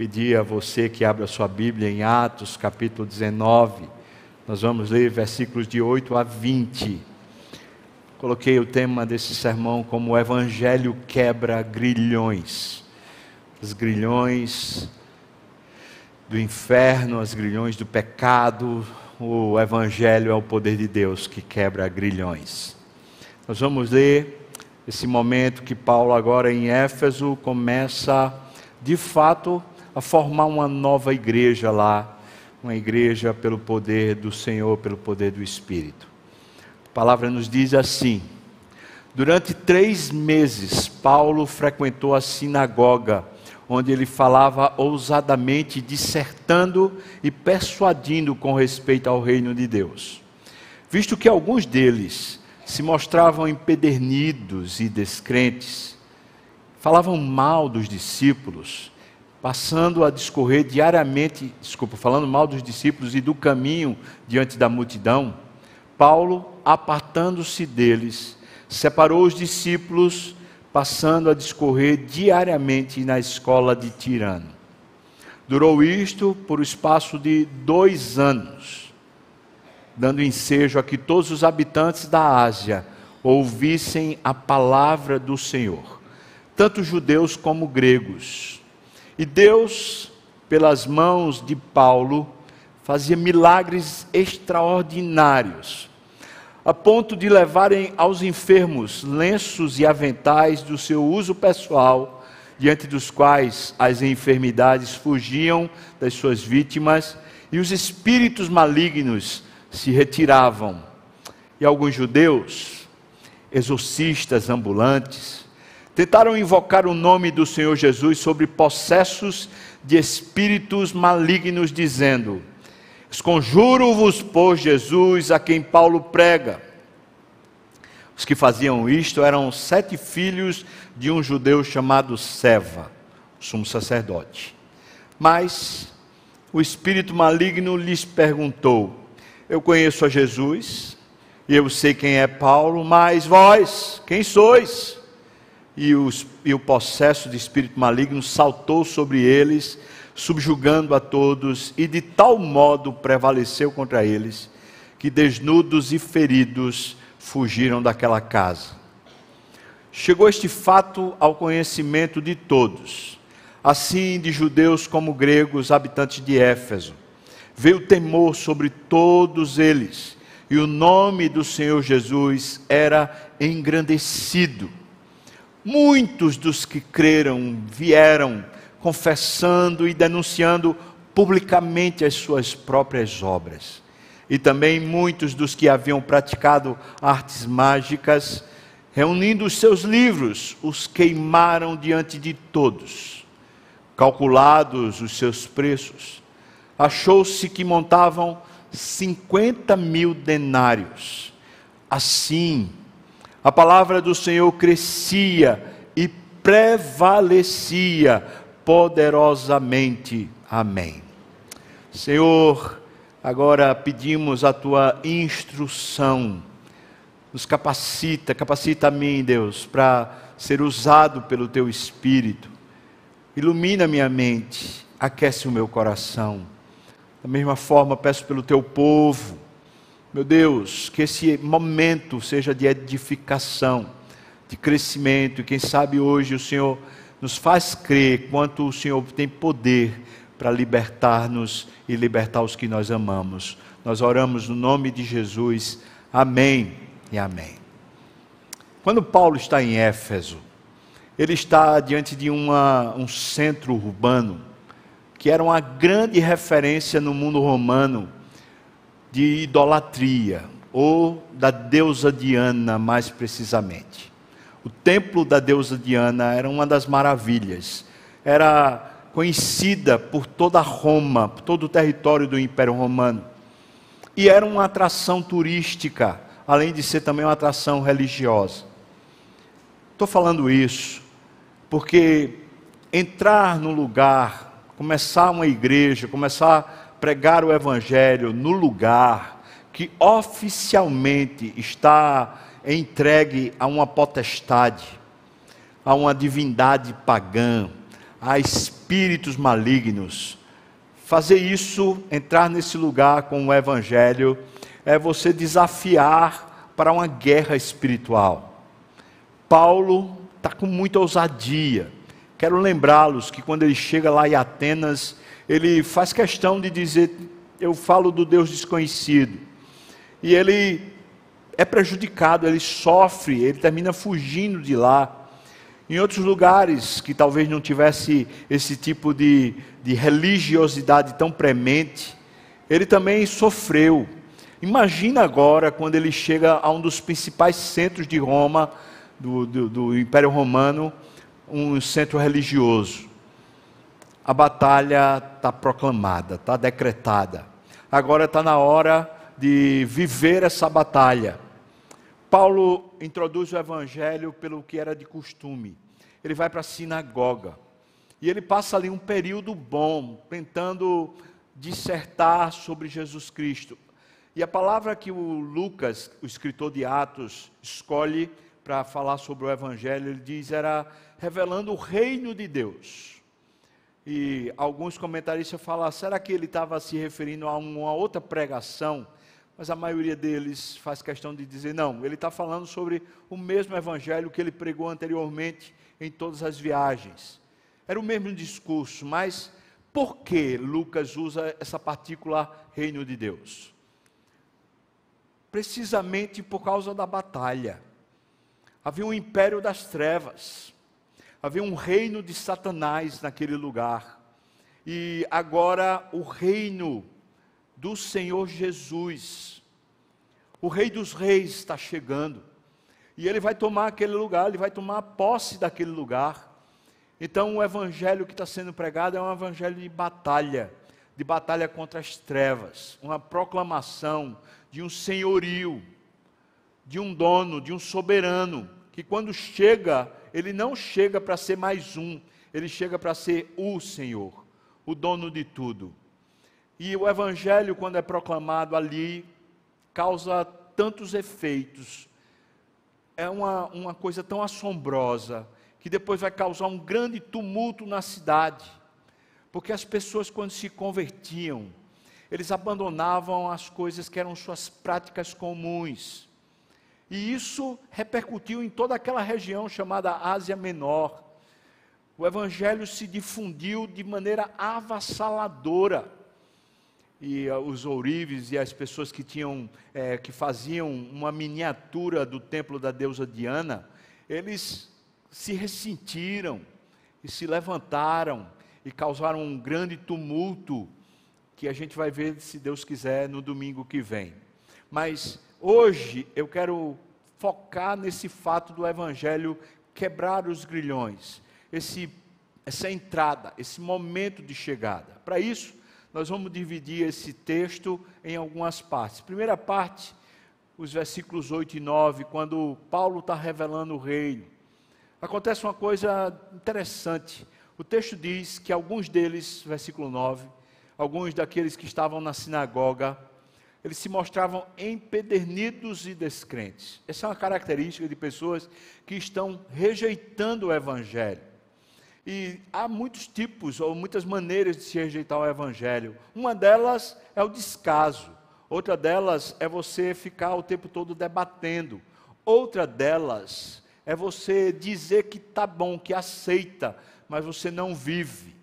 pedir a você que abra sua Bíblia em Atos, capítulo 19. Nós vamos ler versículos de 8 a 20. Coloquei o tema desse sermão como o Evangelho quebra grilhões. Os grilhões do inferno, os grilhões do pecado. O Evangelho é o poder de Deus que quebra grilhões. Nós vamos ler esse momento que Paulo, agora em Éfeso, começa de fato a formar uma nova igreja lá, uma igreja pelo poder do Senhor, pelo poder do Espírito. A palavra nos diz assim: durante três meses, Paulo frequentou a sinagoga, onde ele falava ousadamente, dissertando e persuadindo com respeito ao reino de Deus. Visto que alguns deles se mostravam empedernidos e descrentes, falavam mal dos discípulos, passando a discorrer diariamente, desculpa, falando mal dos discípulos e do caminho diante da multidão, Paulo, apartando-se deles, separou os discípulos, passando a discorrer diariamente na escola de Tirano. Durou isto por o espaço de dois anos, dando ensejo a que todos os habitantes da Ásia ouvissem a palavra do Senhor, tanto judeus como gregos e Deus, pelas mãos de Paulo, fazia milagres extraordinários, a ponto de levarem aos enfermos lenços e aventais do seu uso pessoal, diante dos quais as enfermidades fugiam das suas vítimas e os espíritos malignos se retiravam. E alguns judeus, exorcistas ambulantes, Tentaram invocar o nome do Senhor Jesus sobre possessos de espíritos malignos, dizendo: Esconjuro-vos por Jesus a quem Paulo prega. Os que faziam isto eram sete filhos de um judeu chamado Seva, sumo sacerdote. Mas o espírito maligno lhes perguntou: Eu conheço a Jesus, e eu sei quem é Paulo, mas vós, quem sois? E, os, e o possesso de espírito maligno saltou sobre eles, subjugando a todos, e de tal modo prevaleceu contra eles, que desnudos e feridos fugiram daquela casa. Chegou este fato ao conhecimento de todos, assim de judeus como gregos, habitantes de Éfeso. Veio temor sobre todos eles, e o nome do Senhor Jesus era engrandecido Muitos dos que creram vieram confessando e denunciando publicamente as suas próprias obras. E também muitos dos que haviam praticado artes mágicas, reunindo os seus livros, os queimaram diante de todos. Calculados os seus preços, achou-se que montavam 50 mil denários. Assim, a palavra do Senhor crescia e prevalecia poderosamente. Amém. Senhor, agora pedimos a tua instrução. Nos capacita, capacita a mim, Deus, para ser usado pelo teu espírito. Ilumina minha mente, aquece o meu coração. Da mesma forma, peço pelo teu povo meu Deus, que esse momento seja de edificação, de crescimento, e quem sabe hoje o Senhor nos faz crer quanto o Senhor tem poder para libertar-nos e libertar os que nós amamos. Nós oramos no nome de Jesus. Amém e amém. Quando Paulo está em Éfeso, ele está diante de uma, um centro urbano que era uma grande referência no mundo romano de idolatria, ou da deusa Diana, mais precisamente. O templo da deusa Diana era uma das maravilhas, era conhecida por toda Roma, por todo o território do Império Romano, e era uma atração turística, além de ser também uma atração religiosa. Estou falando isso porque entrar no lugar, começar uma igreja, começar pregar o Evangelho no lugar que oficialmente está entregue a uma potestade, a uma divindade pagã, a espíritos malignos. Fazer isso, entrar nesse lugar com o Evangelho, é você desafiar para uma guerra espiritual. Paulo está com muita ousadia. Quero lembrá-los que quando ele chega lá em Atenas, ele faz questão de dizer: Eu falo do Deus desconhecido. E ele é prejudicado, ele sofre, ele termina fugindo de lá. Em outros lugares que talvez não tivesse esse tipo de, de religiosidade tão premente, ele também sofreu. Imagina agora quando ele chega a um dos principais centros de Roma, do, do, do Império Romano, um centro religioso. A batalha está proclamada, está decretada. Agora está na hora de viver essa batalha. Paulo introduz o evangelho pelo que era de costume. Ele vai para a sinagoga. E ele passa ali um período bom, tentando dissertar sobre Jesus Cristo. E a palavra que o Lucas, o escritor de Atos, escolhe para falar sobre o Evangelho, ele diz, era revelando o reino de Deus. E alguns comentaristas falam, será que ele estava se referindo a uma outra pregação? Mas a maioria deles faz questão de dizer, não, ele está falando sobre o mesmo Evangelho que ele pregou anteriormente em todas as viagens. Era o mesmo discurso, mas por que Lucas usa essa partícula reino de Deus? precisamente por causa da batalha. Havia um império das trevas, havia um reino de Satanás naquele lugar, e agora o reino do Senhor Jesus, o Rei dos Reis está chegando, e ele vai tomar aquele lugar, ele vai tomar posse daquele lugar. Então, o evangelho que está sendo pregado é um evangelho de batalha, de batalha contra as trevas, uma proclamação de um senhorio, de um dono, de um soberano, que quando chega, ele não chega para ser mais um, ele chega para ser o Senhor, o dono de tudo. E o Evangelho, quando é proclamado ali, causa tantos efeitos, é uma, uma coisa tão assombrosa, que depois vai causar um grande tumulto na cidade, porque as pessoas, quando se convertiam, eles abandonavam as coisas que eram suas práticas comuns. E isso repercutiu em toda aquela região chamada Ásia Menor. O evangelho se difundiu de maneira avassaladora. E uh, os ourives e as pessoas que tinham, é, que faziam uma miniatura do templo da deusa Diana, eles se ressentiram e se levantaram e causaram um grande tumulto que a gente vai ver, se Deus quiser, no domingo que vem. Mas hoje eu quero focar nesse fato do Evangelho quebrar os grilhões, esse, essa entrada, esse momento de chegada. Para isso, nós vamos dividir esse texto em algumas partes. Primeira parte, os versículos 8 e 9, quando Paulo está revelando o reino. Acontece uma coisa interessante. O texto diz que alguns deles, versículo 9, alguns daqueles que estavam na sinagoga, eles se mostravam empedernidos e descrentes. Essa é uma característica de pessoas que estão rejeitando o Evangelho. E há muitos tipos ou muitas maneiras de se rejeitar o Evangelho. Uma delas é o descaso, outra delas é você ficar o tempo todo debatendo, outra delas é você dizer que está bom, que aceita, mas você não vive.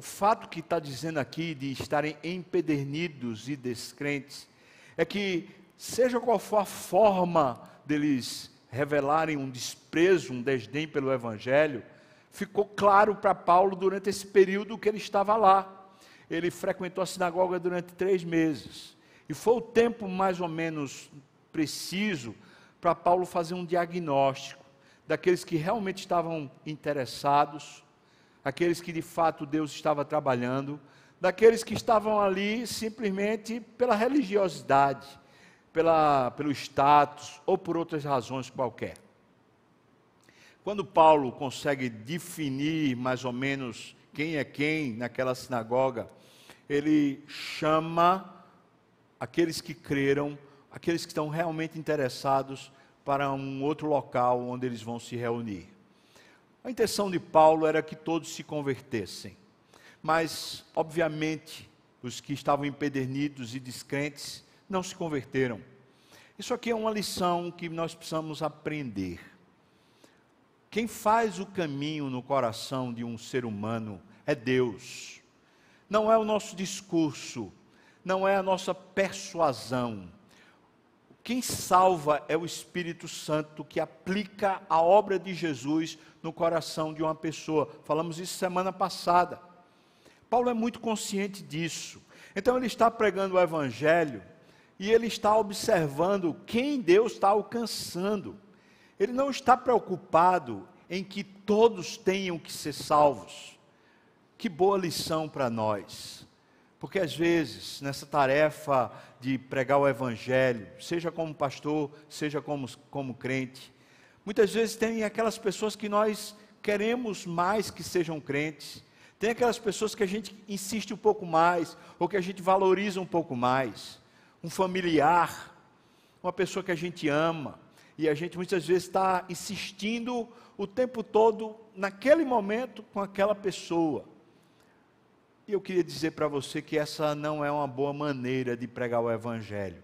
O fato que está dizendo aqui de estarem empedernidos e descrentes é que, seja qual for a forma deles revelarem um desprezo, um desdém pelo Evangelho, ficou claro para Paulo durante esse período que ele estava lá. Ele frequentou a sinagoga durante três meses. E foi o tempo mais ou menos preciso para Paulo fazer um diagnóstico daqueles que realmente estavam interessados aqueles que de fato Deus estava trabalhando, daqueles que estavam ali simplesmente pela religiosidade, pela, pelo status ou por outras razões qualquer. Quando Paulo consegue definir mais ou menos quem é quem naquela sinagoga, ele chama aqueles que creram, aqueles que estão realmente interessados para um outro local onde eles vão se reunir. A intenção de Paulo era que todos se convertessem, mas, obviamente, os que estavam empedernidos e descrentes não se converteram. Isso aqui é uma lição que nós precisamos aprender. Quem faz o caminho no coração de um ser humano é Deus. Não é o nosso discurso, não é a nossa persuasão. Quem salva é o Espírito Santo que aplica a obra de Jesus no coração de uma pessoa. Falamos isso semana passada. Paulo é muito consciente disso. Então ele está pregando o Evangelho e ele está observando quem Deus está alcançando. Ele não está preocupado em que todos tenham que ser salvos. Que boa lição para nós. Porque às vezes, nessa tarefa de pregar o Evangelho, seja como pastor, seja como, como crente, muitas vezes tem aquelas pessoas que nós queremos mais que sejam crentes, tem aquelas pessoas que a gente insiste um pouco mais, ou que a gente valoriza um pouco mais. Um familiar, uma pessoa que a gente ama, e a gente muitas vezes está insistindo o tempo todo, naquele momento, com aquela pessoa. E eu queria dizer para você que essa não é uma boa maneira de pregar o Evangelho.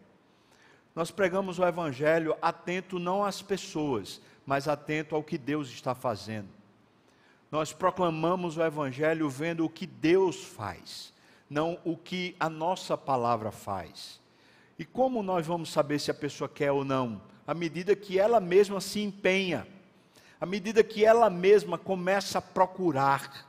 Nós pregamos o Evangelho atento não às pessoas, mas atento ao que Deus está fazendo. Nós proclamamos o Evangelho vendo o que Deus faz, não o que a nossa palavra faz. E como nós vamos saber se a pessoa quer ou não? À medida que ela mesma se empenha, à medida que ela mesma começa a procurar.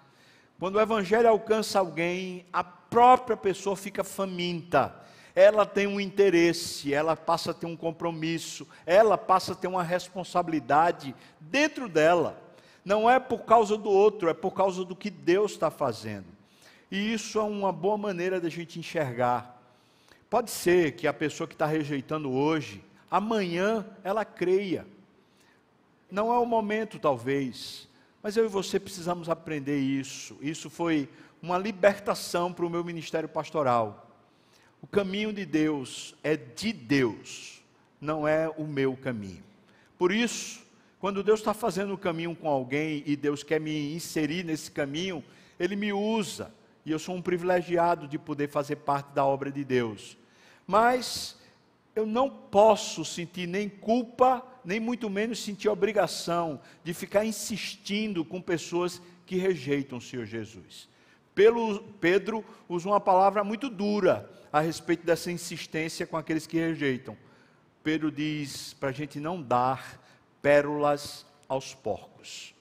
Quando o Evangelho alcança alguém, a própria pessoa fica faminta, ela tem um interesse, ela passa a ter um compromisso, ela passa a ter uma responsabilidade dentro dela não é por causa do outro, é por causa do que Deus está fazendo. E isso é uma boa maneira da gente enxergar. Pode ser que a pessoa que está rejeitando hoje, amanhã ela creia. Não é o momento, talvez, mas eu e você precisamos aprender isso. Isso foi uma libertação para o meu ministério pastoral. O caminho de Deus é de Deus, não é o meu caminho. Por isso, quando Deus está fazendo um caminho com alguém e Deus quer me inserir nesse caminho, Ele me usa. E eu sou um privilegiado de poder fazer parte da obra de Deus. Mas eu não posso sentir nem culpa, nem muito menos sentir obrigação de ficar insistindo com pessoas que rejeitam o Senhor Jesus. Pelo, Pedro usa uma palavra muito dura a respeito dessa insistência com aqueles que rejeitam. Pedro diz para a gente não dar pérolas aos porcos.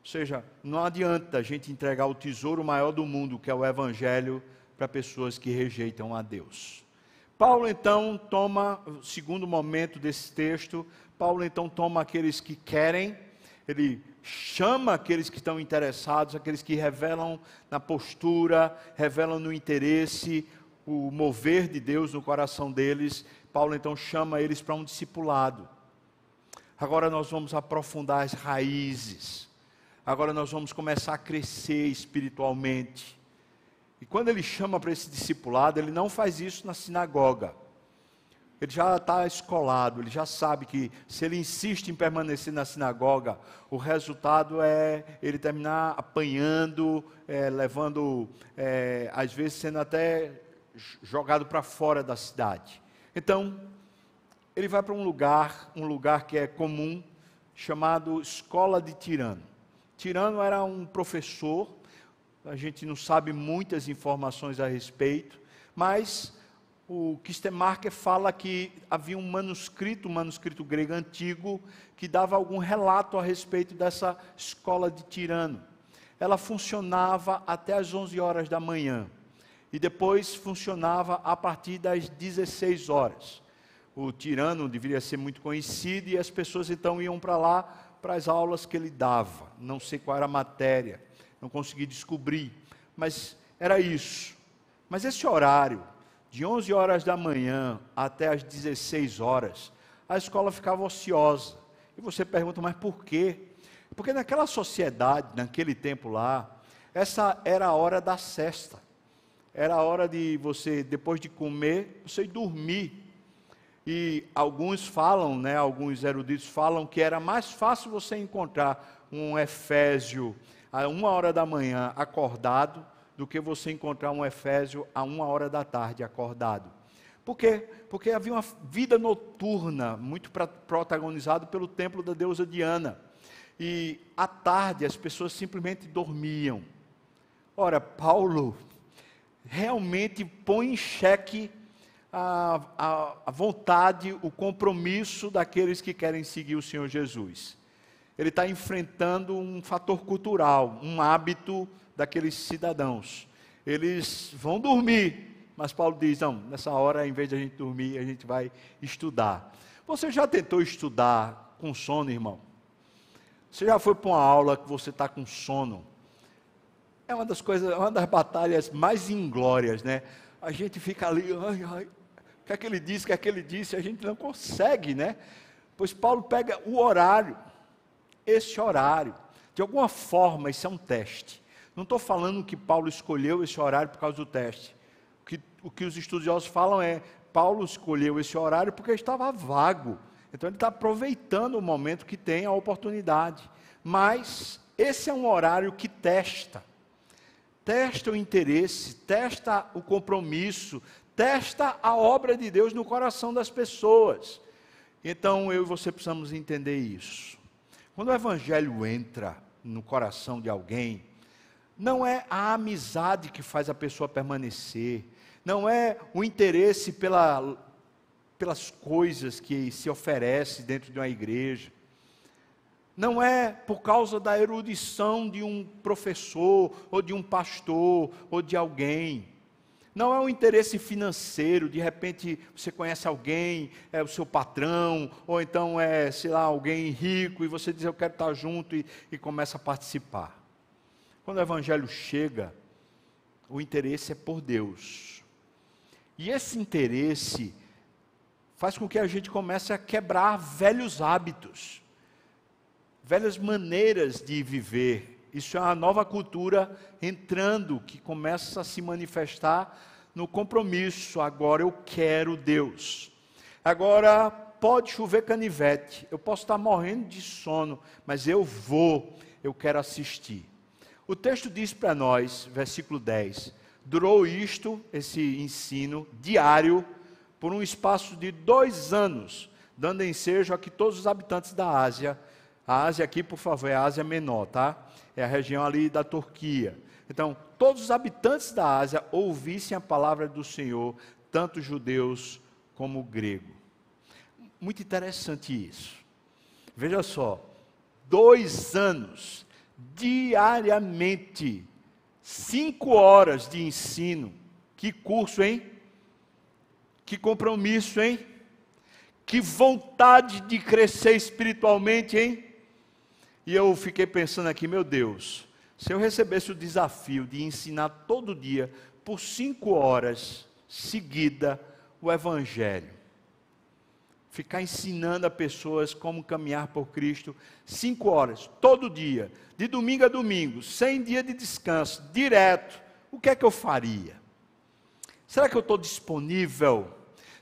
Ou seja, não adianta a gente entregar o tesouro maior do mundo, que é o Evangelho, para pessoas que rejeitam a Deus. Paulo então toma, segundo momento desse texto, Paulo então toma aqueles que querem, ele chama aqueles que estão interessados, aqueles que revelam na postura, revelam no interesse, o mover de Deus no coração deles. Paulo então chama eles para um discipulado. Agora nós vamos aprofundar as raízes. Agora nós vamos começar a crescer espiritualmente. E quando ele chama para esse discipulado, ele não faz isso na sinagoga. Ele já está escolado, ele já sabe que se ele insiste em permanecer na sinagoga, o resultado é ele terminar apanhando, é, levando, é, às vezes sendo até jogado para fora da cidade. Então, ele vai para um lugar, um lugar que é comum, chamado Escola de Tirano. Tirano era um professor, a gente não sabe muitas informações a respeito, mas o Kistemarker fala que havia um manuscrito, um manuscrito grego antigo, que dava algum relato a respeito dessa escola de Tirano. Ela funcionava até as 11 horas da manhã e depois funcionava a partir das 16 horas o tirano deveria ser muito conhecido e as pessoas então iam para lá para as aulas que ele dava. Não sei qual era a matéria, não consegui descobrir, mas era isso. Mas esse horário, de 11 horas da manhã até as 16 horas, a escola ficava ociosa. E você pergunta, mas por quê? Porque naquela sociedade, naquele tempo lá, essa era a hora da cesta. Era a hora de você, depois de comer, você ir dormir. E alguns falam, né, alguns eruditos falam que era mais fácil você encontrar um Efésio a uma hora da manhã acordado do que você encontrar um Efésio a uma hora da tarde acordado. Por quê? Porque havia uma vida noturna muito protagonizada pelo templo da deusa Diana. E à tarde as pessoas simplesmente dormiam. Ora, Paulo realmente põe em xeque a, a, a vontade, o compromisso daqueles que querem seguir o Senhor Jesus. Ele está enfrentando um fator cultural, um hábito daqueles cidadãos. Eles vão dormir, mas Paulo diz: não, nessa hora, em vez de a gente dormir, a gente vai estudar. Você já tentou estudar com sono, irmão? Você já foi para uma aula que você está com sono? É uma das coisas, é uma das batalhas mais inglórias, né? A gente fica ali, ai, ai, o que é que ele disse, o que é que ele disse, a gente não consegue, né? Pois Paulo pega o horário, esse horário, de alguma forma, isso é um teste. Não estou falando que Paulo escolheu esse horário por causa do teste. O que, o que os estudiosos falam é: Paulo escolheu esse horário porque estava vago. Então ele está aproveitando o momento que tem a oportunidade. Mas esse é um horário que testa. Testa o interesse, testa o compromisso, testa a obra de Deus no coração das pessoas. Então eu e você precisamos entender isso. Quando o evangelho entra no coração de alguém, não é a amizade que faz a pessoa permanecer, não é o interesse pela, pelas coisas que se oferece dentro de uma igreja, não é por causa da erudição de um professor, ou de um pastor, ou de alguém. Não é o interesse financeiro, de repente você conhece alguém, é o seu patrão, ou então é, sei lá, alguém rico, e você diz, eu quero estar junto, e, e começa a participar. Quando o evangelho chega, o interesse é por Deus. E esse interesse faz com que a gente comece a quebrar velhos hábitos, velhas maneiras de viver. Isso é uma nova cultura entrando, que começa a se manifestar no compromisso. Agora eu quero Deus. Agora pode chover canivete, eu posso estar morrendo de sono, mas eu vou, eu quero assistir. O texto diz para nós, versículo 10: durou isto, esse ensino diário, por um espaço de dois anos, dando ensejo a que todos os habitantes da Ásia, a Ásia aqui, por favor, é a Ásia Menor, tá? É a região ali da Turquia. Então, todos os habitantes da Ásia ouvissem a palavra do Senhor, tanto judeus como grego. Muito interessante isso. Veja só, dois anos diariamente. Cinco horas de ensino. Que curso, hein? Que compromisso, hein? Que vontade de crescer espiritualmente, hein? E eu fiquei pensando aqui, meu Deus, se eu recebesse o desafio de ensinar todo dia, por cinco horas seguida, o Evangelho, ficar ensinando a pessoas como caminhar por Cristo, cinco horas, todo dia, de domingo a domingo, sem dia de descanso, direto, o que é que eu faria? Será que eu estou disponível?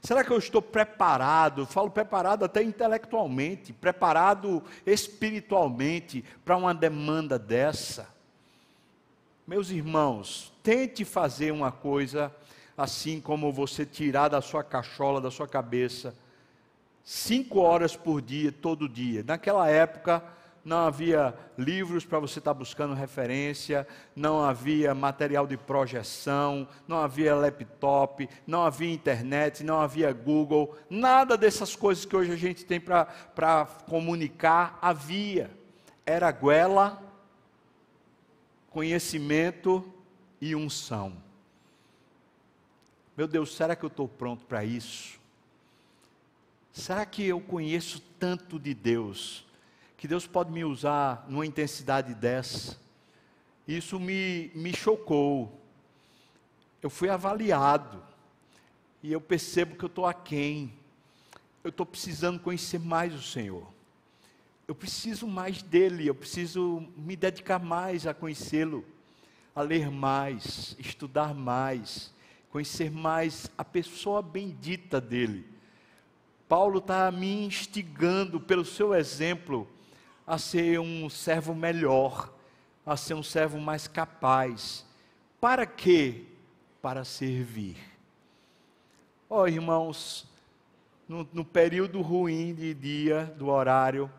Será que eu estou preparado? Falo preparado até intelectualmente, preparado espiritualmente para uma demanda dessa? Meus irmãos, tente fazer uma coisa assim como você tirar da sua cachola, da sua cabeça, cinco horas por dia, todo dia. Naquela época, não havia livros para você estar buscando referência, não havia material de projeção, não havia laptop, não havia internet, não havia Google, nada dessas coisas que hoje a gente tem para comunicar havia. Era goela, conhecimento e unção. Meu Deus, será que eu estou pronto para isso? Será que eu conheço tanto de Deus que Deus pode me usar numa intensidade dessa? Isso me, me chocou. Eu fui avaliado e eu percebo que eu estou aquém. Eu estou precisando conhecer mais o Senhor. Eu preciso mais dele, eu preciso me dedicar mais a conhecê-lo, a ler mais, estudar mais, conhecer mais a pessoa bendita dele Paulo está me instigando pelo seu exemplo a ser um servo melhor, a ser um servo mais capaz. Para quê? Para servir. Ó oh, irmãos, no, no período ruim de dia, do horário,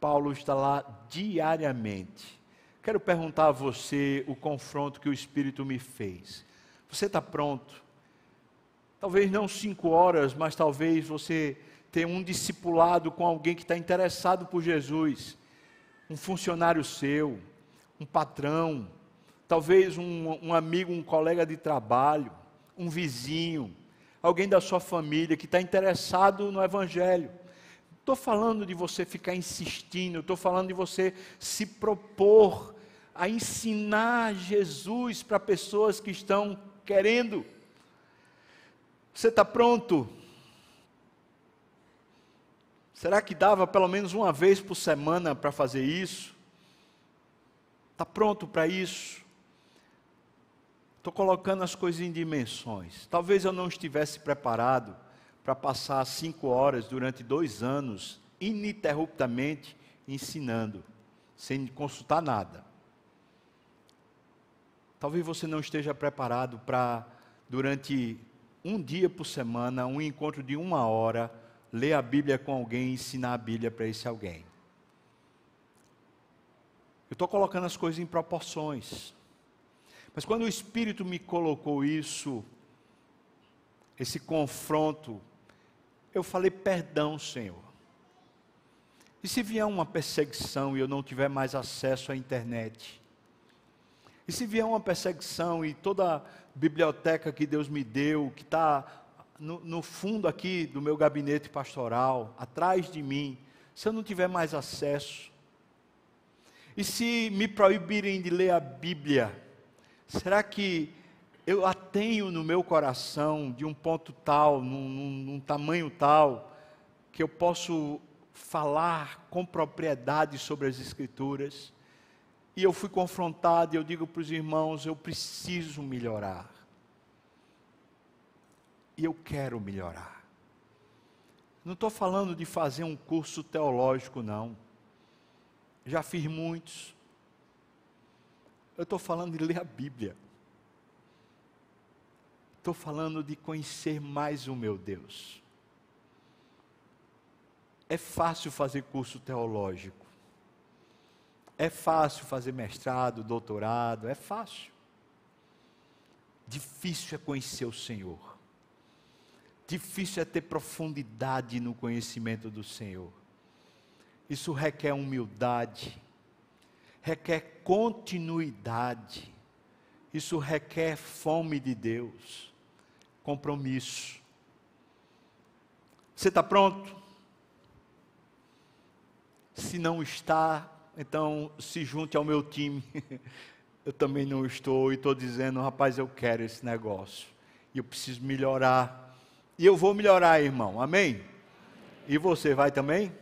Paulo está lá diariamente. Quero perguntar a você o confronto que o Espírito me fez. Você está pronto? Talvez não cinco horas, mas talvez você tenha um discipulado com alguém que está interessado por Jesus, um funcionário seu, um patrão, talvez um, um amigo, um colega de trabalho, um vizinho, alguém da sua família que está interessado no Evangelho. Estou falando de você ficar insistindo, estou falando de você se propor a ensinar Jesus para pessoas que estão querendo. Você está pronto? Será que dava pelo menos uma vez por semana para fazer isso? Está pronto para isso? Estou colocando as coisas em dimensões. Talvez eu não estivesse preparado para passar cinco horas durante dois anos, ininterruptamente, ensinando, sem consultar nada. Talvez você não esteja preparado para, durante um dia por semana, um encontro de uma hora, ler a Bíblia com alguém ensinar a Bíblia para esse alguém. Eu estou colocando as coisas em proporções. Mas quando o Espírito me colocou isso, esse confronto, eu falei: perdão, Senhor. E se vier uma perseguição e eu não tiver mais acesso à internet? E se vier uma perseguição e toda a biblioteca que Deus me deu, que está no, no, fundo aqui do meu gabinete pastoral, atrás de mim, se eu não tiver mais acesso? E se me proibirem de ler a Bíblia, será que eu a tenho no meu coração de um ponto tal, num, num, num tamanho tal, que eu posso falar com propriedade sobre as Escrituras? E eu fui confrontado e eu digo para os irmãos: eu preciso melhorar. E eu quero melhorar. Não estou falando de fazer um curso teológico, não. Já fiz muitos. Eu estou falando de ler a Bíblia. Estou falando de conhecer mais o meu Deus. É fácil fazer curso teológico. É fácil fazer mestrado, doutorado, é fácil. Difícil é conhecer o Senhor. Difícil é ter profundidade no conhecimento do Senhor. Isso requer humildade, requer continuidade, isso requer fome de Deus, compromisso. Você está pronto? Se não está, então se junte ao meu time. eu também não estou e estou dizendo, rapaz, eu quero esse negócio. E eu preciso melhorar. E eu vou melhorar, irmão. Amém? E você vai também?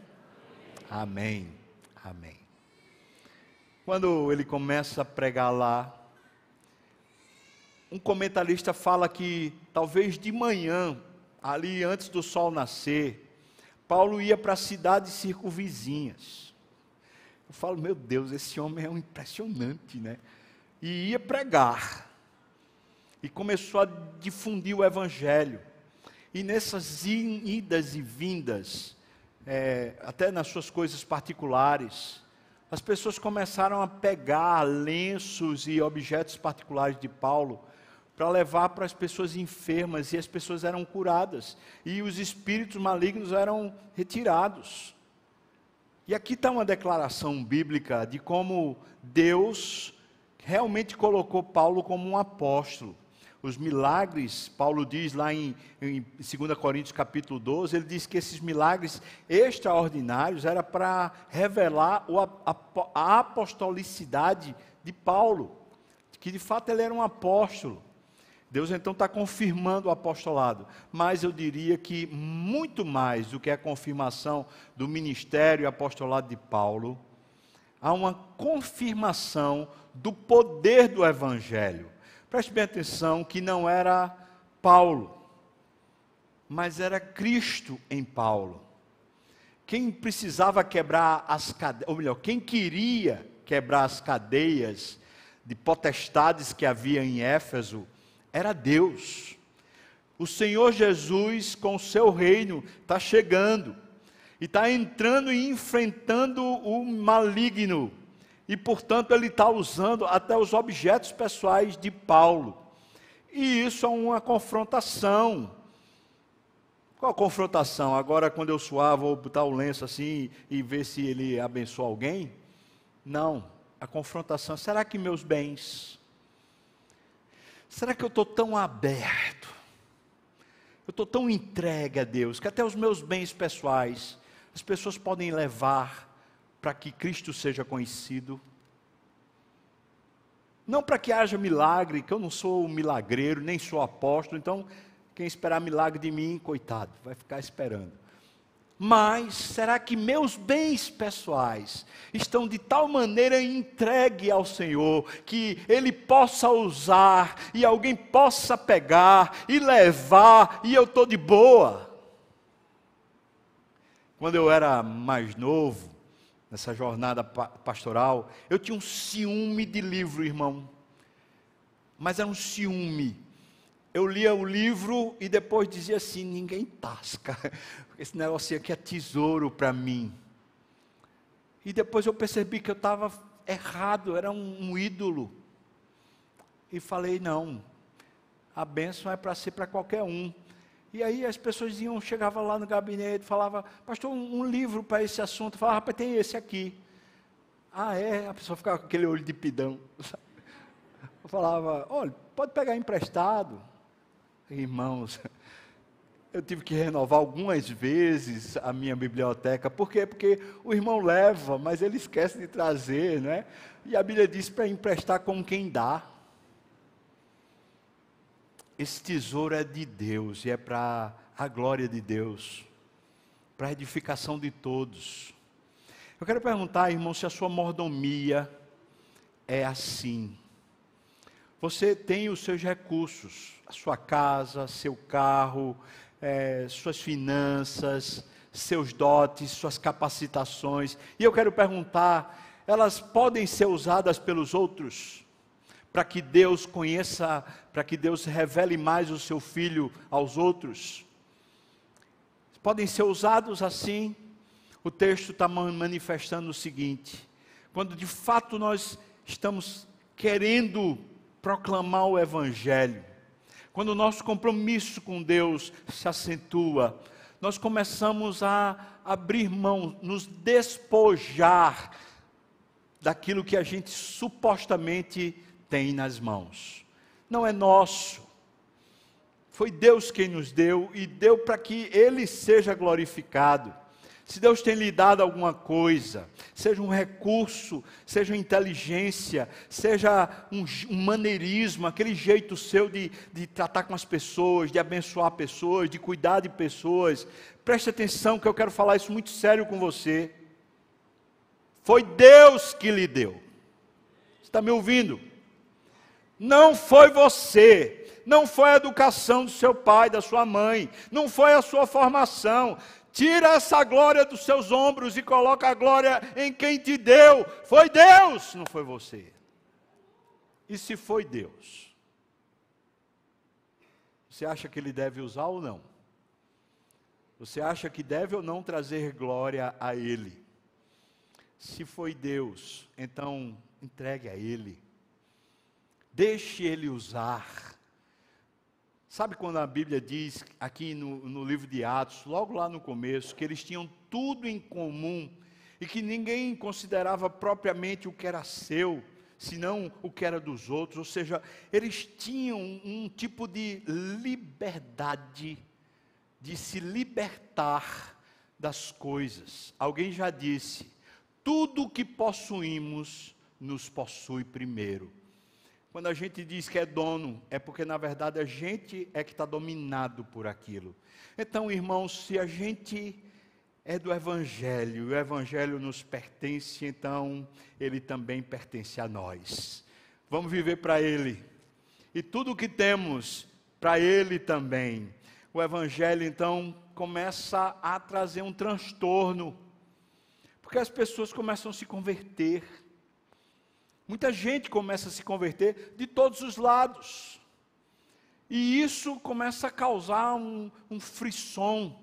Amém. Amém. Quando ele começa a pregar lá, um comentarista fala que talvez de manhã, ali antes do sol nascer, Paulo ia para cidades circunvizinhas. Eu falo, meu Deus, esse homem é um impressionante, né? E ia pregar. E começou a difundir o evangelho. E nessas idas e vindas, é, até nas suas coisas particulares, as pessoas começaram a pegar lenços e objetos particulares de Paulo para levar para as pessoas enfermas e as pessoas eram curadas e os espíritos malignos eram retirados. E aqui está uma declaração bíblica de como Deus realmente colocou Paulo como um apóstolo. Os milagres, Paulo diz lá em, em 2 Coríntios capítulo 12, ele diz que esses milagres extraordinários era para revelar a, a apostolicidade de Paulo, que de fato ele era um apóstolo. Deus então está confirmando o apostolado, mas eu diria que muito mais do que a confirmação do ministério e apostolado de Paulo, há uma confirmação do poder do Evangelho. Preste bem atenção que não era Paulo, mas era Cristo em Paulo. Quem precisava quebrar as cadeias, ou melhor, quem queria quebrar as cadeias de potestades que havia em Éfeso, era Deus. O Senhor Jesus, com o seu reino, está chegando e está entrando e enfrentando o maligno. E, portanto, ele está usando até os objetos pessoais de Paulo. E isso é uma confrontação. Qual a confrontação? Agora, quando eu suar, vou botar o lenço assim e ver se ele abençoa alguém? Não. A confrontação, será que meus bens, será que eu estou tão aberto, eu estou tão entregue a Deus, que até os meus bens pessoais, as pessoas podem levar para que Cristo seja conhecido. Não para que haja milagre, que eu não sou um milagreiro, nem sou apóstolo, então quem esperar milagre de mim, coitado, vai ficar esperando. Mas será que meus bens pessoais estão de tal maneira entregue ao Senhor que Ele possa usar e alguém possa pegar e levar e eu estou de boa? Quando eu era mais novo, nessa jornada pastoral, eu tinha um ciúme de livro, irmão. Mas era um ciúme. Eu lia o livro e depois dizia assim: ninguém tasca. Esse negócio aqui é tesouro para mim. E depois eu percebi que eu estava errado, era um, um ídolo. E falei: não, a bênção é para ser para qualquer um. E aí as pessoas iam, chegavam lá no gabinete, falava, pastor, um, um livro para esse assunto. falava, rapaz, tem esse aqui. Ah, é? A pessoa ficava com aquele olho de pidão. Eu falava, olha, pode pegar emprestado. Irmãos, eu tive que renovar algumas vezes a minha biblioteca. Por quê? Porque o irmão leva, mas ele esquece de trazer, né? E a Bíblia diz para emprestar com quem dá. Esse tesouro é de Deus e é para a glória de Deus, para a edificação de todos. Eu quero perguntar, irmão, se a sua mordomia é assim. Você tem os seus recursos, a sua casa, seu carro, é, suas finanças, seus dotes, suas capacitações. E eu quero perguntar: elas podem ser usadas pelos outros? Para que Deus conheça, para que Deus revele mais o seu filho aos outros. Podem ser usados assim. O texto está manifestando o seguinte: quando de fato nós estamos querendo proclamar o Evangelho, quando o nosso compromisso com Deus se acentua, nós começamos a abrir mão, nos despojar daquilo que a gente supostamente tem nas mãos. Não é nosso. Foi Deus quem nos deu e deu para que Ele seja glorificado. Se Deus tem lhe dado alguma coisa, seja um recurso, seja inteligência, seja um, um maneirismo, aquele jeito seu de, de tratar com as pessoas, de abençoar pessoas, de cuidar de pessoas, preste atenção que eu quero falar isso muito sério com você. Foi Deus que lhe deu. Está me ouvindo? Não foi você, não foi a educação do seu pai, da sua mãe, não foi a sua formação. Tira essa glória dos seus ombros e coloca a glória em quem te deu. Foi Deus, não foi você. E se foi Deus? Você acha que ele deve usar ou não? Você acha que deve ou não trazer glória a ele? Se foi Deus, então entregue a ele. Deixe Ele usar. Sabe quando a Bíblia diz, aqui no, no livro de Atos, logo lá no começo, que eles tinham tudo em comum e que ninguém considerava propriamente o que era seu, senão o que era dos outros, ou seja, eles tinham um tipo de liberdade de se libertar das coisas. Alguém já disse: tudo o que possuímos nos possui primeiro. Quando a gente diz que é dono, é porque na verdade a gente é que está dominado por aquilo. Então, irmãos, se a gente é do Evangelho, o Evangelho nos pertence, então ele também pertence a nós. Vamos viver para Ele. E tudo o que temos, para Ele também. o evangelho então começa a trazer um transtorno, porque as pessoas começam a se converter. Muita gente começa a se converter de todos os lados. E isso começa a causar um, um frisson.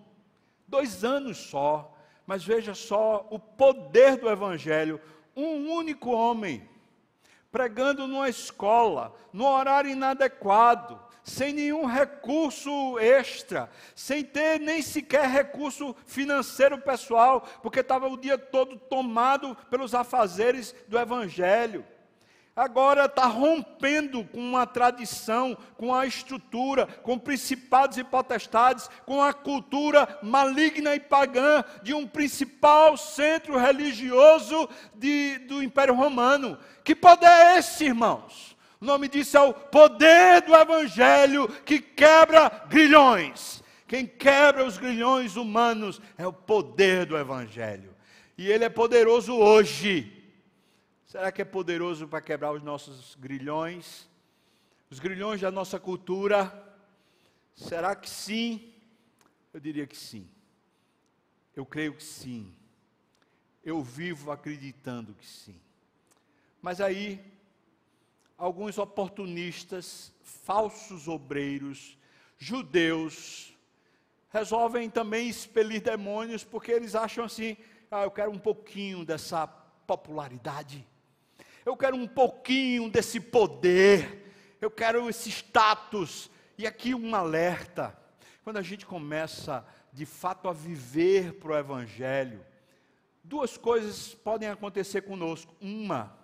Dois anos só. Mas veja só o poder do Evangelho. Um único homem pregando numa escola, no horário inadequado, sem nenhum recurso extra, sem ter nem sequer recurso financeiro pessoal, porque estava o dia todo tomado pelos afazeres do Evangelho agora está rompendo com uma tradição, com a estrutura, com principados e potestades, com a cultura maligna e pagã de um principal centro religioso de, do Império Romano. Que poder é esse, irmãos? O nome disso é o poder do Evangelho que quebra grilhões. Quem quebra os grilhões humanos é o poder do Evangelho. E ele é poderoso hoje Será que é poderoso para quebrar os nossos grilhões? Os grilhões da nossa cultura? Será que sim? Eu diria que sim. Eu creio que sim. Eu vivo acreditando que sim. Mas aí, alguns oportunistas, falsos obreiros, judeus, resolvem também expelir demônios porque eles acham assim: ah, eu quero um pouquinho dessa popularidade eu quero um pouquinho desse poder, eu quero esse status. E aqui um alerta: quando a gente começa de fato a viver para o Evangelho, duas coisas podem acontecer conosco. Uma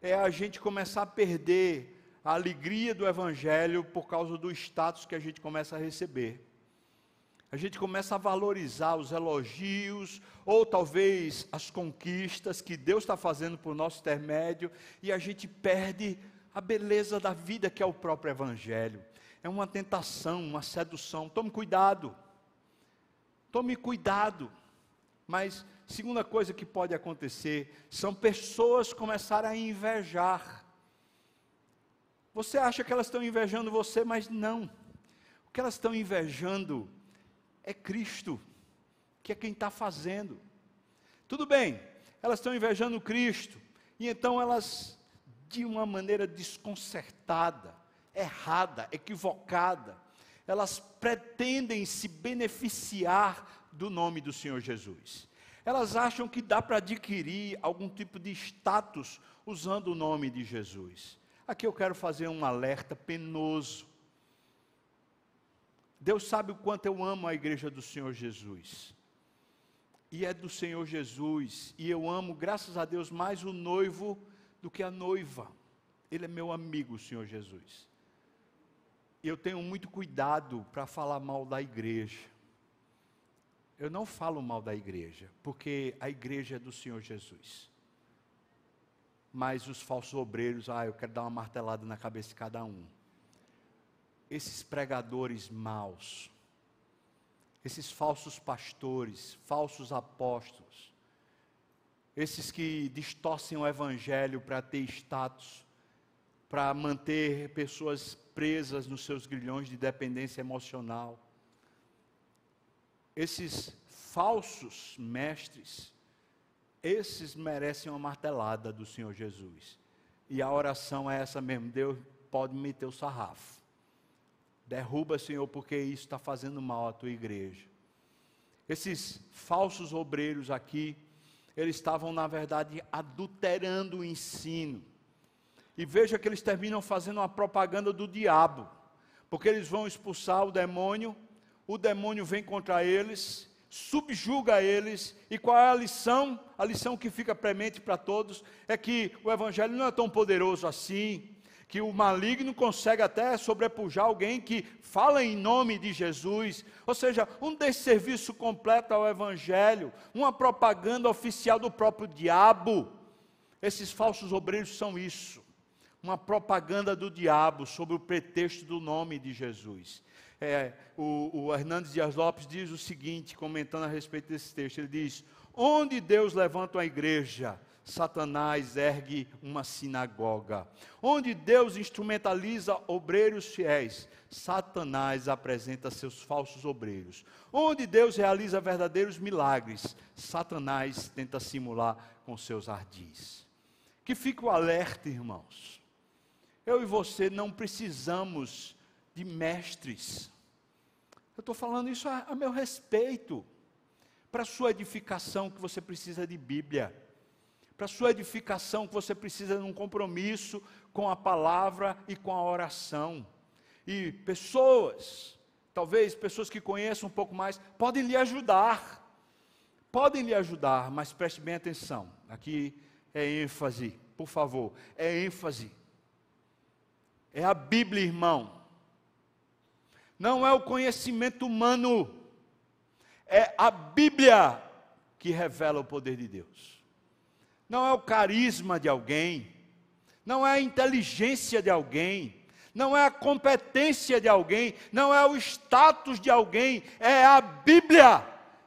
é a gente começar a perder a alegria do Evangelho por causa do status que a gente começa a receber a gente começa a valorizar os elogios, ou talvez as conquistas que Deus está fazendo por nosso intermédio, e a gente perde a beleza da vida que é o próprio Evangelho. É uma tentação, uma sedução. Tome cuidado. Tome cuidado. Mas, segunda coisa que pode acontecer, são pessoas começarem a invejar. Você acha que elas estão invejando você, mas não. O que elas estão invejando é Cristo, que é quem está fazendo. Tudo bem, elas estão invejando Cristo, e então elas, de uma maneira desconcertada, errada, equivocada, elas pretendem se beneficiar do nome do Senhor Jesus. Elas acham que dá para adquirir algum tipo de status usando o nome de Jesus. Aqui eu quero fazer um alerta penoso Deus sabe o quanto eu amo a igreja do Senhor Jesus. E é do Senhor Jesus. E eu amo, graças a Deus, mais o noivo do que a noiva. Ele é meu amigo, o Senhor Jesus. E eu tenho muito cuidado para falar mal da igreja. Eu não falo mal da igreja, porque a igreja é do Senhor Jesus. Mas os falsos obreiros, ah, eu quero dar uma martelada na cabeça de cada um esses pregadores maus, esses falsos pastores, falsos apóstolos, esses que distorcem o evangelho para ter status, para manter pessoas presas nos seus grilhões de dependência emocional. Esses falsos mestres, esses merecem uma martelada do Senhor Jesus. E a oração é essa mesmo: Deus pode meter o sarrafo. Derruba, Senhor, porque isso está fazendo mal à tua igreja. Esses falsos obreiros aqui, eles estavam, na verdade, adulterando o ensino. E veja que eles terminam fazendo uma propaganda do diabo, porque eles vão expulsar o demônio, o demônio vem contra eles, subjuga eles, e qual é a lição? A lição que fica premente para todos é que o evangelho não é tão poderoso assim, que o maligno consegue até sobrepujar alguém que fala em nome de Jesus, ou seja, um desserviço completo ao Evangelho, uma propaganda oficial do próprio diabo. Esses falsos obreiros são isso, uma propaganda do diabo sob o pretexto do nome de Jesus. É, o, o Hernandes Dias Lopes diz o seguinte, comentando a respeito desse texto: ele diz: Onde Deus levanta uma igreja, Satanás ergue uma sinagoga. Onde Deus instrumentaliza obreiros fiéis, Satanás apresenta seus falsos obreiros. Onde Deus realiza verdadeiros milagres, Satanás tenta simular com seus ardis. Que fique o alerta, irmãos. Eu e você não precisamos de mestres. Eu estou falando isso a, a meu respeito. Para sua edificação que você precisa de Bíblia para sua edificação, que você precisa de um compromisso com a palavra e com a oração. E pessoas, talvez pessoas que conheçam um pouco mais, podem lhe ajudar. Podem lhe ajudar, mas preste bem atenção. Aqui é ênfase, por favor, é ênfase. É a Bíblia, irmão. Não é o conhecimento humano. É a Bíblia que revela o poder de Deus não é o carisma de alguém, não é a inteligência de alguém, não é a competência de alguém, não é o status de alguém, é a Bíblia.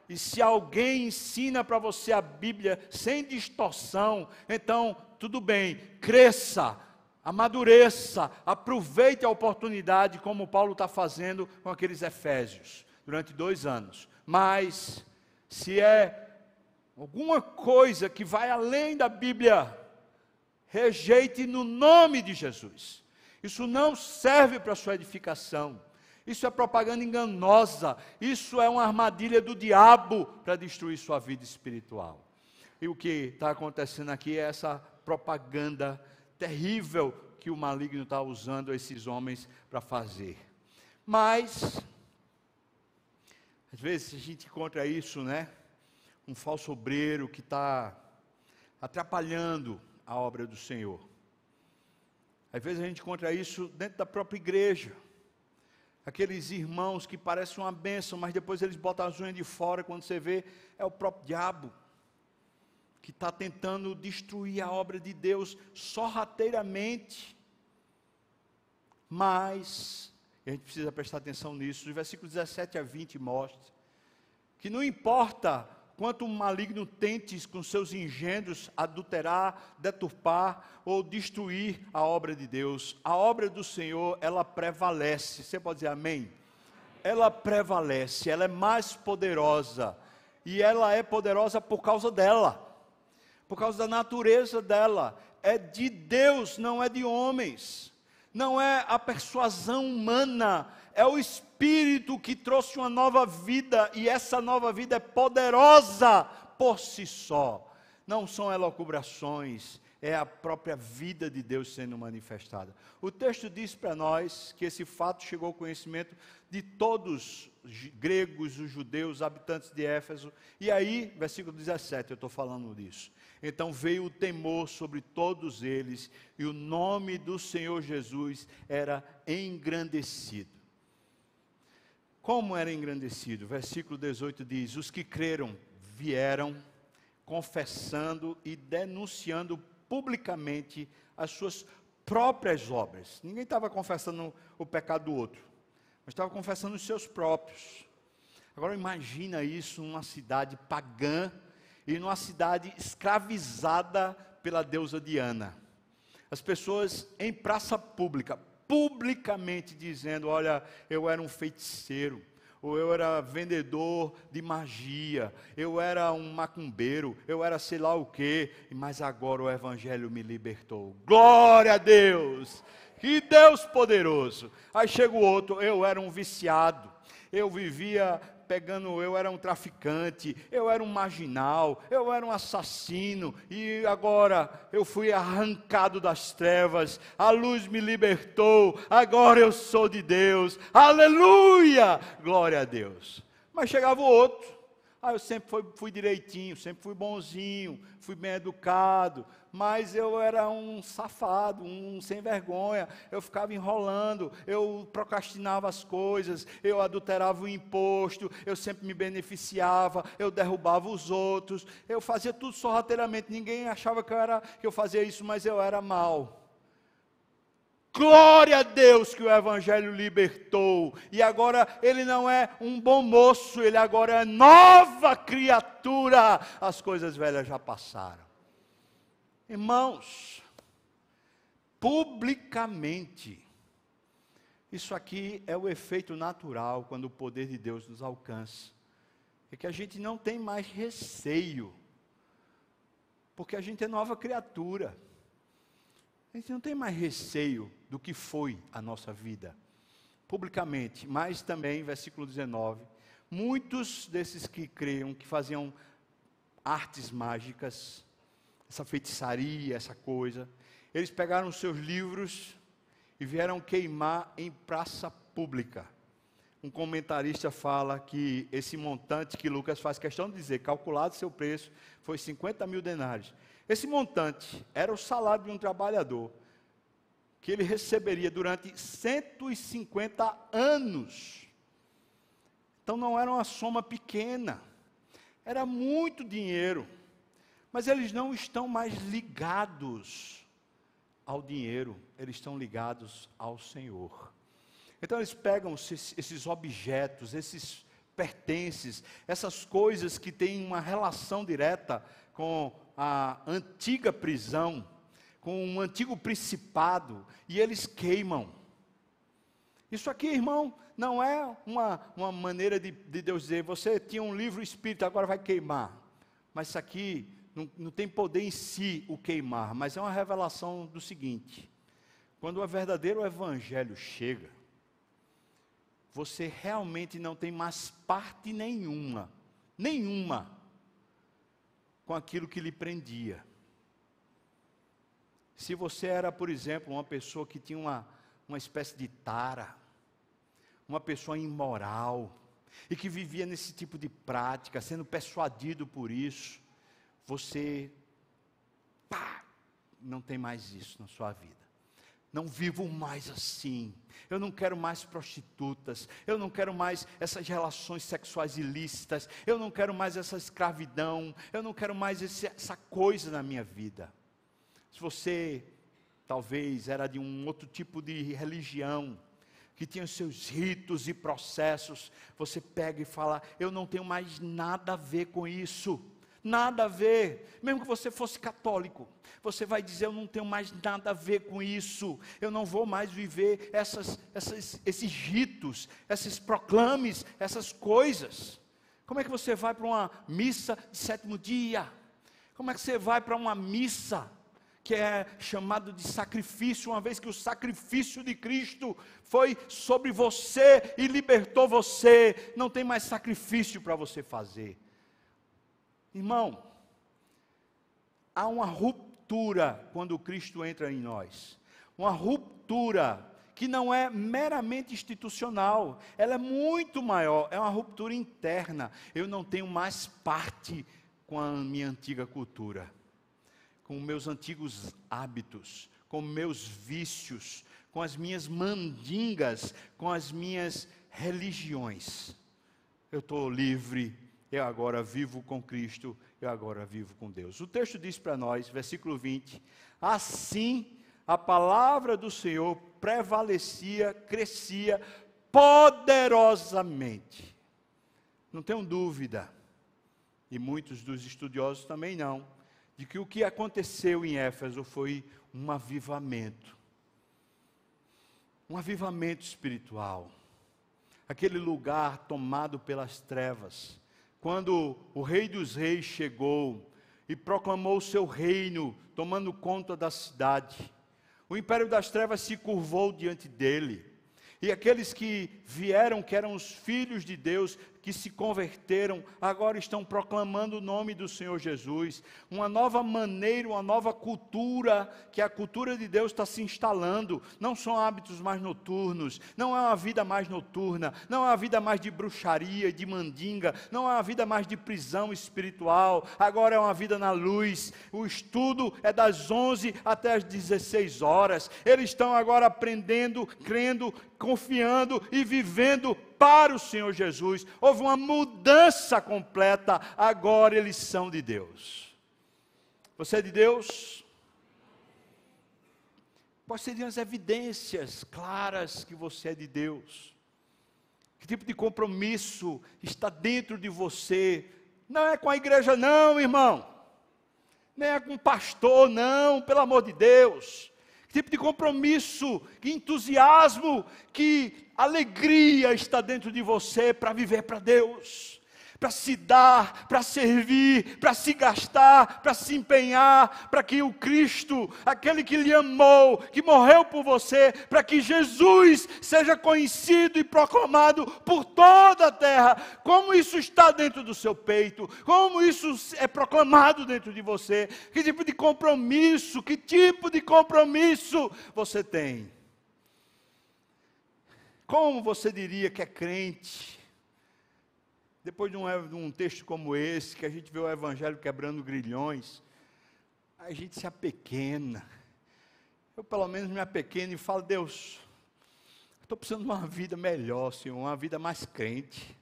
E se alguém ensina para você a Bíblia sem distorção, então tudo bem, cresça, amadureça, aproveite a oportunidade, como Paulo está fazendo com aqueles Efésios, durante dois anos. Mas, se é alguma coisa que vai além da Bíblia, rejeite no nome de Jesus. Isso não serve para sua edificação. Isso é propaganda enganosa. Isso é uma armadilha do diabo para destruir sua vida espiritual. E o que está acontecendo aqui é essa propaganda terrível que o maligno está usando esses homens para fazer. Mas, às vezes a gente encontra isso, né? Um falso obreiro que está atrapalhando a obra do Senhor. Às vezes a gente encontra isso dentro da própria igreja. Aqueles irmãos que parecem uma bênção, mas depois eles botam as unhas de fora, quando você vê, é o próprio diabo que está tentando destruir a obra de Deus sorrateiramente. Mas, a gente precisa prestar atenção nisso, os versículos 17 a 20 mostram que não importa quanto o maligno tente com seus engendros adulterar, deturpar ou destruir a obra de Deus, a obra do Senhor, ela prevalece. Você pode dizer amém? Ela prevalece, ela é mais poderosa. E ela é poderosa por causa dela, por causa da natureza dela. É de Deus, não é de homens. Não é a persuasão humana, é o Espírito que trouxe uma nova vida, e essa nova vida é poderosa por si só. Não são elocubrações, é a própria vida de Deus sendo manifestada. O texto diz para nós que esse fato chegou ao conhecimento de todos os gregos, os judeus, habitantes de Éfeso. E aí, versículo 17, eu estou falando disso. Então veio o temor sobre todos eles, e o nome do Senhor Jesus era engrandecido. Como era engrandecido? Versículo 18 diz: Os que creram vieram confessando e denunciando publicamente as suas próprias obras. Ninguém estava confessando o pecado do outro, mas estava confessando os seus próprios. Agora imagina isso numa cidade pagã e numa cidade escravizada pela deusa Diana. As pessoas em praça pública, publicamente dizendo: Olha, eu era um feiticeiro, ou eu era vendedor de magia, eu era um macumbeiro, eu era sei lá o quê, mas agora o Evangelho me libertou. Glória a Deus! Que Deus poderoso! Aí chega o outro, eu era um viciado, eu vivia pegando, eu era um traficante, eu era um marginal, eu era um assassino, e agora eu fui arrancado das trevas, a luz me libertou, agora eu sou de Deus, aleluia! Glória a Deus. Mas chegava o outro, ah, eu sempre fui, fui direitinho, sempre fui bonzinho, fui bem educado, mas eu era um safado, um sem vergonha. Eu ficava enrolando, eu procrastinava as coisas, eu adulterava o imposto, eu sempre me beneficiava, eu derrubava os outros, eu fazia tudo sorrateiramente. Ninguém achava que eu, era, que eu fazia isso, mas eu era mal. Glória a Deus que o Evangelho libertou. E agora ele não é um bom moço, ele agora é nova criatura. As coisas velhas já passaram. Irmãos, publicamente, isso aqui é o efeito natural quando o poder de Deus nos alcança. É que a gente não tem mais receio, porque a gente é nova criatura. A gente não tem mais receio do que foi a nossa vida, publicamente. Mas também, versículo 19: muitos desses que criam, que faziam artes mágicas, essa feitiçaria, essa coisa, eles pegaram seus livros e vieram queimar em praça pública. Um comentarista fala que esse montante que Lucas faz questão de dizer, calculado seu preço, foi 50 mil denários. Esse montante era o salário de um trabalhador que ele receberia durante 150 anos. Então não era uma soma pequena, era muito dinheiro. Mas eles não estão mais ligados ao dinheiro, eles estão ligados ao Senhor. Então eles pegam esses objetos, esses pertences, essas coisas que têm uma relação direta com a antiga prisão, com um antigo principado, e eles queimam. Isso aqui, irmão, não é uma, uma maneira de, de Deus dizer, você tinha um livro espírito, agora vai queimar. Mas isso aqui não, não tem poder em si o queimar, mas é uma revelação do seguinte: quando o verdadeiro evangelho chega, você realmente não tem mais parte nenhuma, nenhuma, com aquilo que lhe prendia. Se você era, por exemplo, uma pessoa que tinha uma, uma espécie de tara, uma pessoa imoral, e que vivia nesse tipo de prática, sendo persuadido por isso, você, pá, não tem mais isso na sua vida não vivo mais assim. Eu não quero mais prostitutas. Eu não quero mais essas relações sexuais ilícitas. Eu não quero mais essa escravidão. Eu não quero mais esse, essa coisa na minha vida. Se você talvez era de um outro tipo de religião, que tinha seus ritos e processos, você pega e fala: Eu não tenho mais nada a ver com isso. Nada a ver. Mesmo que você fosse católico, você vai dizer: Eu não tenho mais nada a ver com isso. Eu não vou mais viver essas, essas, esses ritos, esses proclames, essas coisas. Como é que você vai para uma missa de sétimo dia? Como é que você vai para uma missa que é chamado de sacrifício, uma vez que o sacrifício de Cristo foi sobre você e libertou você? Não tem mais sacrifício para você fazer. Irmão, há uma ruptura quando Cristo entra em nós. Uma ruptura que não é meramente institucional, ela é muito maior, é uma ruptura interna. Eu não tenho mais parte com a minha antiga cultura, com meus antigos hábitos, com meus vícios, com as minhas mandingas, com as minhas religiões. Eu estou livre eu agora vivo com Cristo, eu agora vivo com Deus. O texto diz para nós, versículo 20: Assim a palavra do Senhor prevalecia, crescia poderosamente. Não tenho dúvida, e muitos dos estudiosos também não, de que o que aconteceu em Éfeso foi um avivamento. Um avivamento espiritual. Aquele lugar tomado pelas trevas quando o Rei dos Reis chegou e proclamou o seu reino, tomando conta da cidade, o império das trevas se curvou diante dele. E aqueles que vieram, que eram os filhos de Deus, que se converteram, agora estão proclamando o nome do Senhor Jesus. Uma nova maneira, uma nova cultura, que a cultura de Deus está se instalando. Não são hábitos mais noturnos, não é uma vida mais noturna, não é uma vida mais de bruxaria, de mandinga, não é uma vida mais de prisão espiritual. Agora é uma vida na luz. O estudo é das 11 até as 16 horas. Eles estão agora aprendendo, crendo, confiando e vivendo para o Senhor Jesus. Houve uma mudança completa, agora eles são de Deus. Você é de Deus? Quais seriam as evidências claras que você é de Deus? Que tipo de compromisso está dentro de você? Não é com a igreja, não, irmão. nem é com pastor, não, pelo amor de Deus. Que tipo de compromisso, que entusiasmo, que alegria está dentro de você para viver para Deus para se dar, para servir, para se gastar, para se empenhar, para que o Cristo, aquele que lhe amou, que morreu por você, para que Jesus seja conhecido e proclamado por toda a terra. Como isso está dentro do seu peito? Como isso é proclamado dentro de você? Que tipo de compromisso, que tipo de compromisso você tem? Como você diria que é crente? Depois de um, de um, texto como esse, que a gente vê o Evangelho quebrando grilhões, a gente se apequena. Eu, pelo menos, me apequeno e falo: Deus, estou precisando de uma vida melhor, Senhor, uma vida mais crente.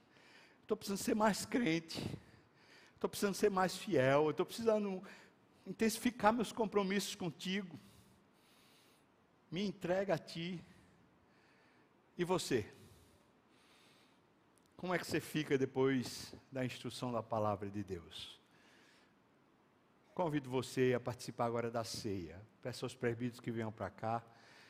Estou precisando ser mais crente. Estou precisando ser mais fiel. Estou precisando intensificar meus compromissos contigo. Me entrega a Ti. E você? Como é que você fica depois da instrução da palavra de Deus? Convido você a participar agora da ceia. Peço aos presbíteros que venham para cá.